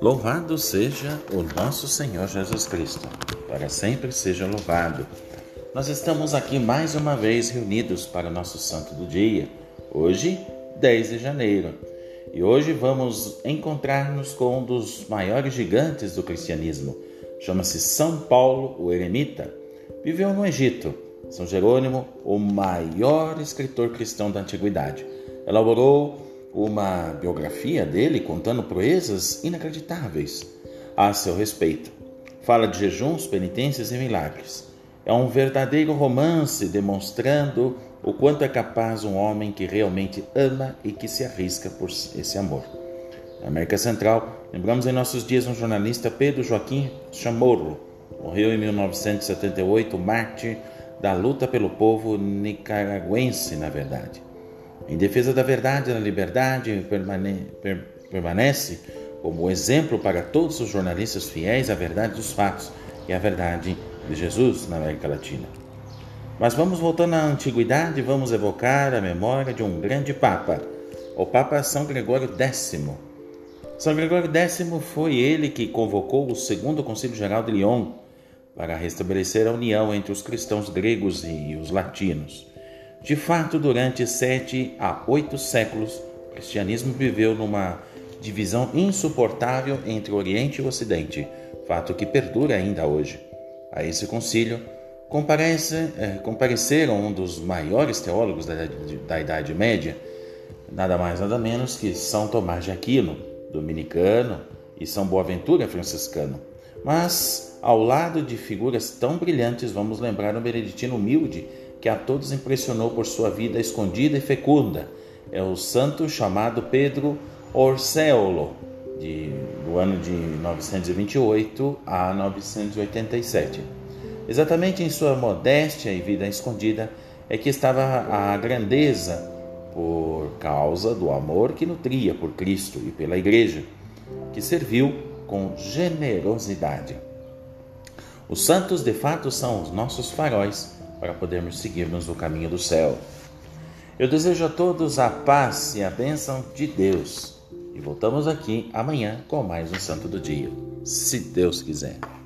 Louvado seja o nosso Senhor Jesus Cristo, para sempre seja louvado. Nós estamos aqui mais uma vez reunidos para o nosso santo do dia, hoje, 10 de janeiro. E hoje vamos encontrar-nos com um dos maiores gigantes do cristianismo. Chama-se São Paulo, o eremita. Viveu no Egito. São Jerônimo, o maior escritor cristão da antiguidade. Elaborou uma biografia dele contando proezas inacreditáveis a seu respeito. Fala de jejuns, penitências e milagres. É um verdadeiro romance demonstrando o quanto é capaz um homem que realmente ama e que se arrisca por esse amor. Na América Central, lembramos em nossos dias um jornalista Pedro Joaquim Chamorro, morreu em 1978, mártir da luta pelo povo nicaragüense, na verdade. Em defesa da verdade e da liberdade, permane per permanece como exemplo para todos os jornalistas fiéis à verdade dos fatos e à verdade de Jesus na América Latina. Mas vamos voltando à antiguidade, vamos evocar a memória de um grande Papa, o Papa São Gregório X. São Gregório X foi ele que convocou o Segundo Concílio Geral de Lyon para restabelecer a união entre os cristãos gregos e os latinos. De fato, durante sete a oito séculos, o cristianismo viveu numa divisão insuportável entre o Oriente e o Ocidente, fato que perdura ainda hoje. A esse concílio comparece, é, compareceram um dos maiores teólogos da, da Idade Média, nada mais nada menos que São Tomás de Aquino, dominicano, e São Boaventura, franciscano. Mas, ao lado de figuras tão brilhantes, vamos lembrar o beneditino humilde que a todos impressionou por sua vida escondida e fecunda. É o santo chamado Pedro Orseolo, de, do ano de 928 a 987. Exatamente em sua modéstia e vida escondida é que estava a grandeza por causa do amor que nutria por Cristo e pela Igreja, que serviu com generosidade. Os santos, de fato, são os nossos faróis para podermos seguirmos no caminho do céu. Eu desejo a todos a paz e a bênção de Deus. E voltamos aqui amanhã com mais um Santo do Dia, se Deus quiser.